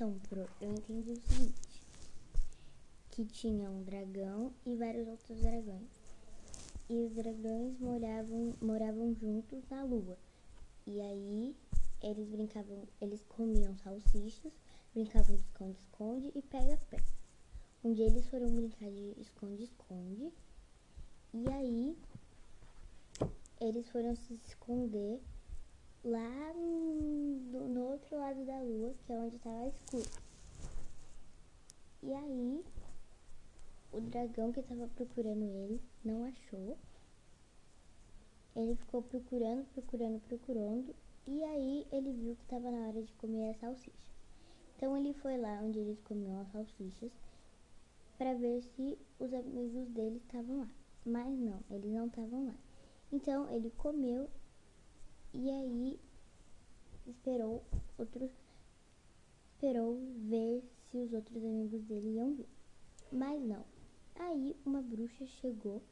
Então, pro, eu entendi o seguinte: que tinha um dragão e vários outros dragões. E os dragões moravam, moravam juntos na lua. E aí eles brincavam, eles comiam salsichas, brincavam de esconde-esconde e pega-pega. Um dia eles foram brincar de esconde-esconde. E aí eles foram se esconder lá no, no outro lado da lua, que é onde estava escuro. E aí, o dragão que estava procurando ele não achou. Ele ficou procurando, procurando, procurando. E aí ele viu que estava na hora de comer a salsicha. Então ele foi lá onde eles comiam as salsichas para ver se os amigos dele estavam lá. Mas não, eles não estavam lá. Então ele comeu e aí esperou outros esperou ver se os outros amigos dele iam vir. Mas não. Aí uma bruxa chegou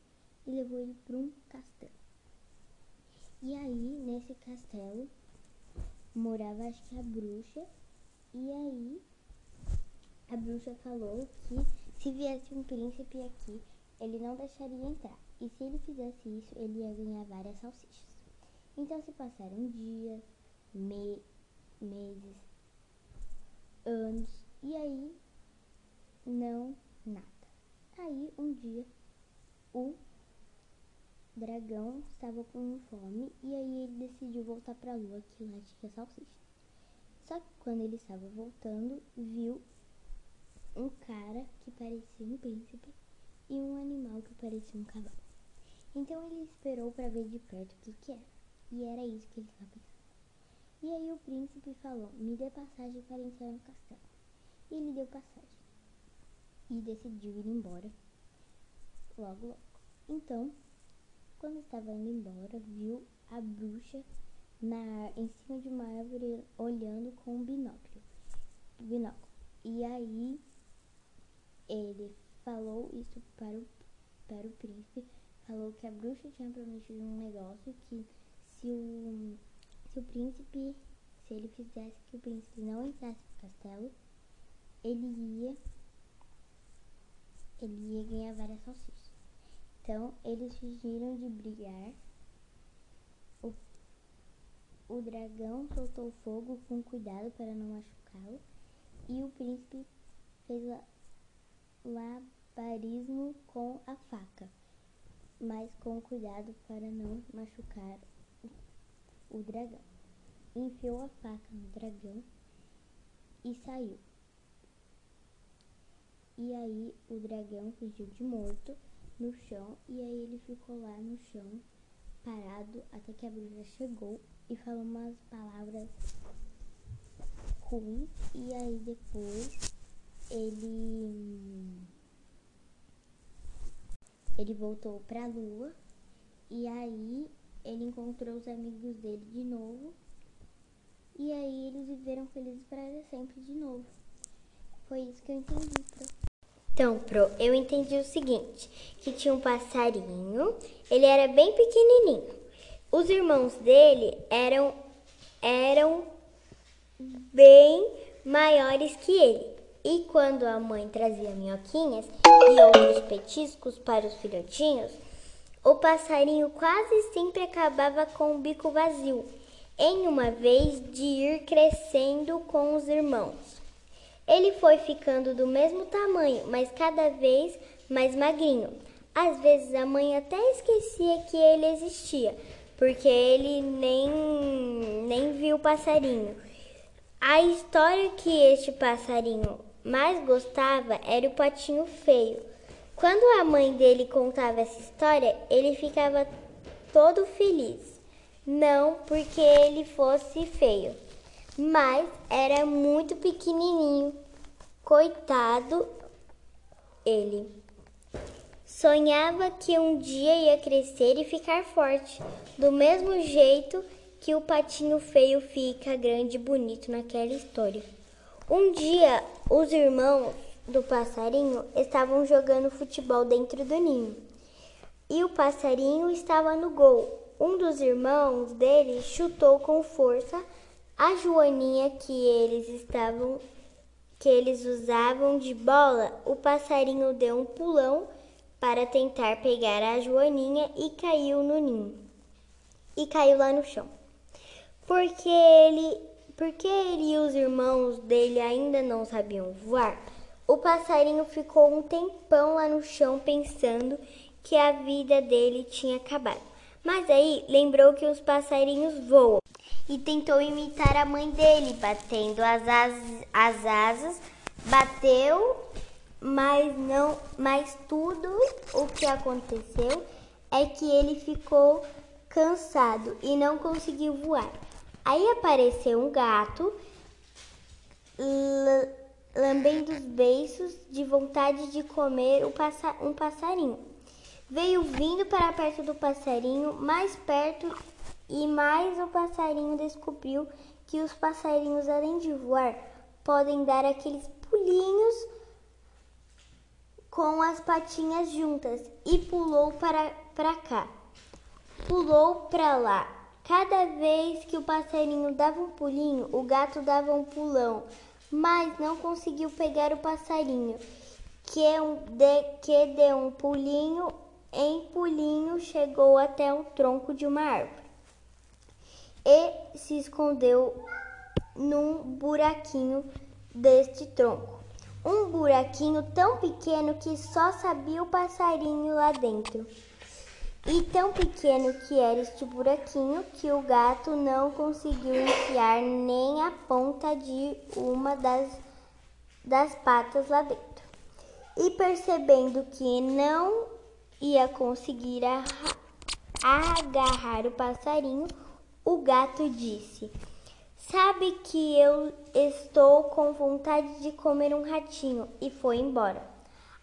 e levou ele para um castelo. E aí, nesse castelo, morava acho que a bruxa. E aí, a bruxa falou que se viesse um príncipe aqui, ele não deixaria entrar. E se ele fizesse isso, ele ia ganhar várias salsichas. Então se passaram dias, me meses, anos, e aí não nada. Aí um dia o dragão estava com fome e aí ele decidiu voltar para a lua que lá tinha salsicha. Só que quando ele estava voltando, viu um cara que parecia um príncipe e um animal que parecia um cavalo. Então ele esperou para ver de perto o que, que era. E era isso que ele estava pensando. E aí o príncipe falou: Me dê passagem para entrar no castelo. E ele deu passagem. E decidiu ir embora. Logo, logo. Então, quando estava indo embora, viu a bruxa na, em cima de uma árvore olhando com um binóculo. binóculo. E aí ele falou isso para o, para o príncipe, falou que a bruxa tinha prometido um negócio que se o, se o príncipe, se ele fizesse que o príncipe não entrasse no castelo, ele ia, ele ia ganhar várias salsichas. Então, eles fingiram de brigar. O, o dragão soltou fogo com cuidado para não machucá-lo. E o príncipe fez labarismo com a faca, mas com cuidado para não machucar o dragão. Enfiou a faca no dragão e saiu. E aí o dragão fingiu de morto no chão e aí ele ficou lá no chão parado até que a bruxa chegou e falou umas palavras ruins e aí depois ele ele voltou para a lua e aí ele encontrou os amigos dele de novo. E aí eles viveram felizes para sempre de novo. Foi isso que eu entendi, Pro. Então, Pro, eu entendi o seguinte, que tinha um passarinho, ele era bem pequenininho. Os irmãos dele eram eram bem maiores que ele. E quando a mãe trazia minhoquinhas e outros petiscos para os filhotinhos, o passarinho quase sempre acabava com o bico vazio, em uma vez de ir crescendo com os irmãos. Ele foi ficando do mesmo tamanho, mas cada vez mais magrinho. Às vezes a mãe até esquecia que ele existia, porque ele nem, nem viu o passarinho. A história que este passarinho mais gostava era o patinho feio quando a mãe dele contava essa história, ele ficava todo feliz. Não porque ele fosse feio, mas era muito pequenininho. Coitado ele. Sonhava que um dia ia crescer e ficar forte, do mesmo jeito que o patinho feio fica grande e bonito naquela história. Um dia, os irmãos do passarinho estavam jogando futebol dentro do ninho. E o passarinho estava no gol. Um dos irmãos dele chutou com força a joaninha que eles estavam que eles usavam de bola, o passarinho deu um pulão para tentar pegar a Joaninha e caiu no ninho. E caiu lá no chão. Porque ele, porque ele e os irmãos dele ainda não sabiam voar, o passarinho ficou um tempão lá no chão pensando que a vida dele tinha acabado. Mas aí lembrou que os passarinhos voam e tentou imitar a mãe dele, batendo as asas, as asas bateu, mas não, mas tudo o que aconteceu é que ele ficou cansado e não conseguiu voar. Aí apareceu um gato lambendo os beiços de vontade de comer um passarinho. Veio vindo para perto do passarinho, mais perto e mais o passarinho descobriu que os passarinhos, além de voar, podem dar aqueles pulinhos com as patinhas juntas e pulou para, para cá. Pulou para lá. Cada vez que o passarinho dava um pulinho, o gato dava um pulão, mas não conseguiu pegar o passarinho, que, é de, que deu um pulinho em pulinho chegou até o tronco de uma árvore e se escondeu num buraquinho deste tronco. Um buraquinho tão pequeno que só sabia o passarinho lá dentro. E tão pequeno que era este buraquinho que o gato não conseguiu enfiar nem a ponta de uma das, das patas lá dentro. E percebendo que não ia conseguir agarrar o passarinho, o gato disse: Sabe que eu estou com vontade de comer um ratinho e foi embora.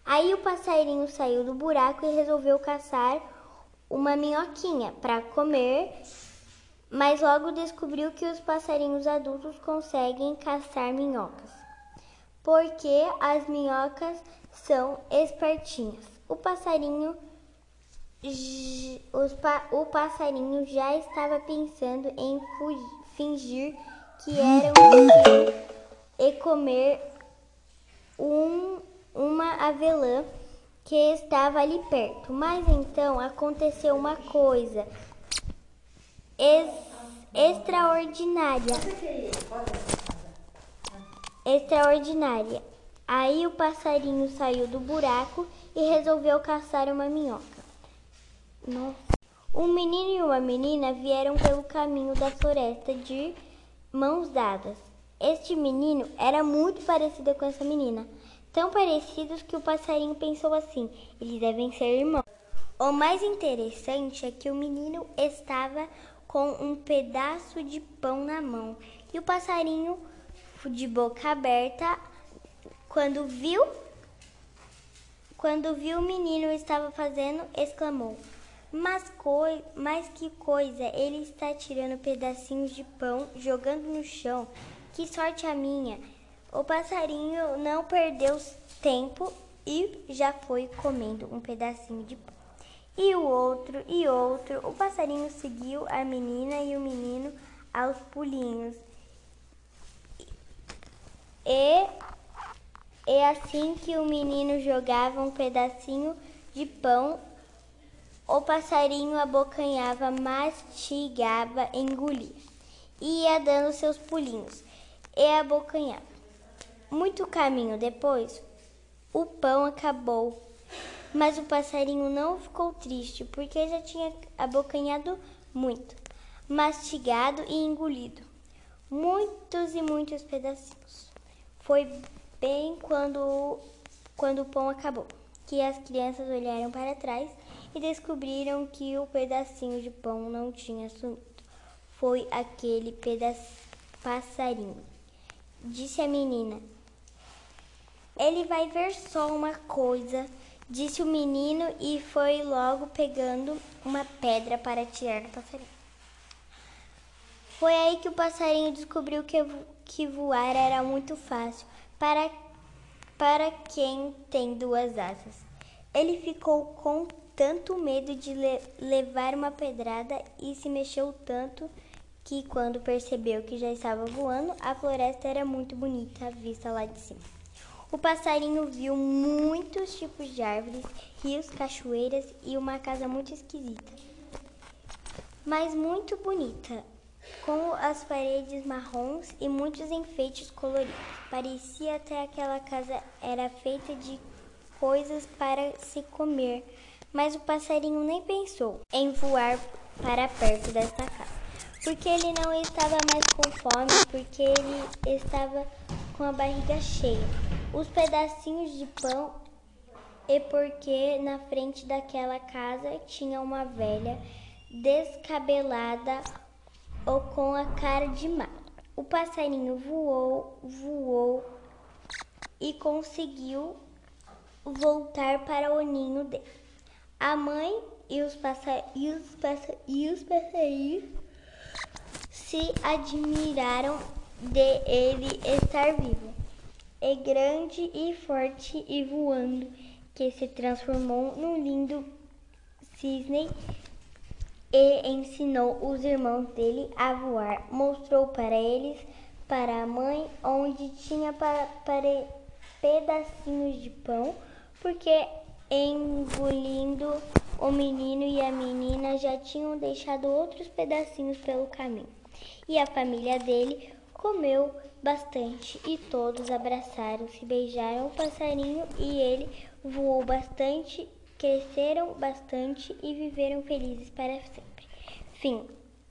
Aí o passarinho saiu do buraco e resolveu caçar uma minhoquinha para comer, mas logo descobriu que os passarinhos adultos conseguem caçar minhocas, porque as minhocas são espertinhas. O passarinho o passarinho já estava pensando em fingir que era um e comer um, uma avelã que estava ali perto. Mas então aconteceu uma coisa ex, extraordinária. Extraordinária. Aí o passarinho saiu do buraco e resolveu caçar uma minhoca. Nossa. Um menino e uma menina vieram pelo caminho da floresta de mãos dadas. Este menino era muito parecido com essa menina, tão parecidos que o passarinho pensou assim: eles devem ser irmãos. O mais interessante é que o menino estava com um pedaço de pão na mão e o passarinho, de boca aberta, quando viu, quando viu o menino estava fazendo, exclamou: mas, coi mas que coisa, ele está tirando pedacinhos de pão, jogando no chão. Que sorte a minha! O passarinho não perdeu tempo e já foi comendo um pedacinho de pão. E o outro, e outro. O passarinho seguiu a menina e o menino aos pulinhos. E, e assim que o menino jogava um pedacinho de pão o passarinho abocanhava, mastigava, engolia. Ia dando seus pulinhos e abocanhava. Muito caminho depois, o pão acabou, mas o passarinho não ficou triste porque já tinha abocanhado muito, mastigado e engolido muitos e muitos pedacinhos. Foi bem quando, quando o pão acabou que as crianças olharam para trás e descobriram que o pedacinho de pão não tinha sumido. Foi aquele pedaço passarinho. Disse a menina. Ele vai ver só uma coisa, disse o menino e foi logo pegando uma pedra para tirar o passarinho. Foi aí que o passarinho descobriu que, que voar era muito fácil para, para quem tem duas asas. Ele ficou com tanto medo de le levar uma pedrada e se mexeu tanto que, quando percebeu que já estava voando, a floresta era muito bonita vista lá de cima. O passarinho viu muitos tipos de árvores, rios, cachoeiras e uma casa muito esquisita, mas muito bonita, com as paredes marrons e muitos enfeites coloridos. Parecia até aquela casa era feita de coisas para se comer, mas o passarinho nem pensou em voar para perto desta casa, porque ele não estava mais com fome, porque ele estava com a barriga cheia. Os pedacinhos de pão e porque na frente daquela casa tinha uma velha descabelada ou com a cara de mal. O passarinho voou, voou e conseguiu voltar para o ninho dele. A mãe e os, passa e os, passa e os passarinhos se admiraram de ele estar vivo, e grande e forte e voando, que se transformou num lindo cisne e ensinou os irmãos dele a voar. Mostrou para eles, para a mãe, onde tinha para, para pedacinhos de pão, porque engolindo o menino e a menina já tinham deixado outros pedacinhos pelo caminho. E a família dele comeu bastante e todos abraçaram-se, beijaram o passarinho e ele voou bastante, cresceram bastante e viveram felizes para sempre. Fim.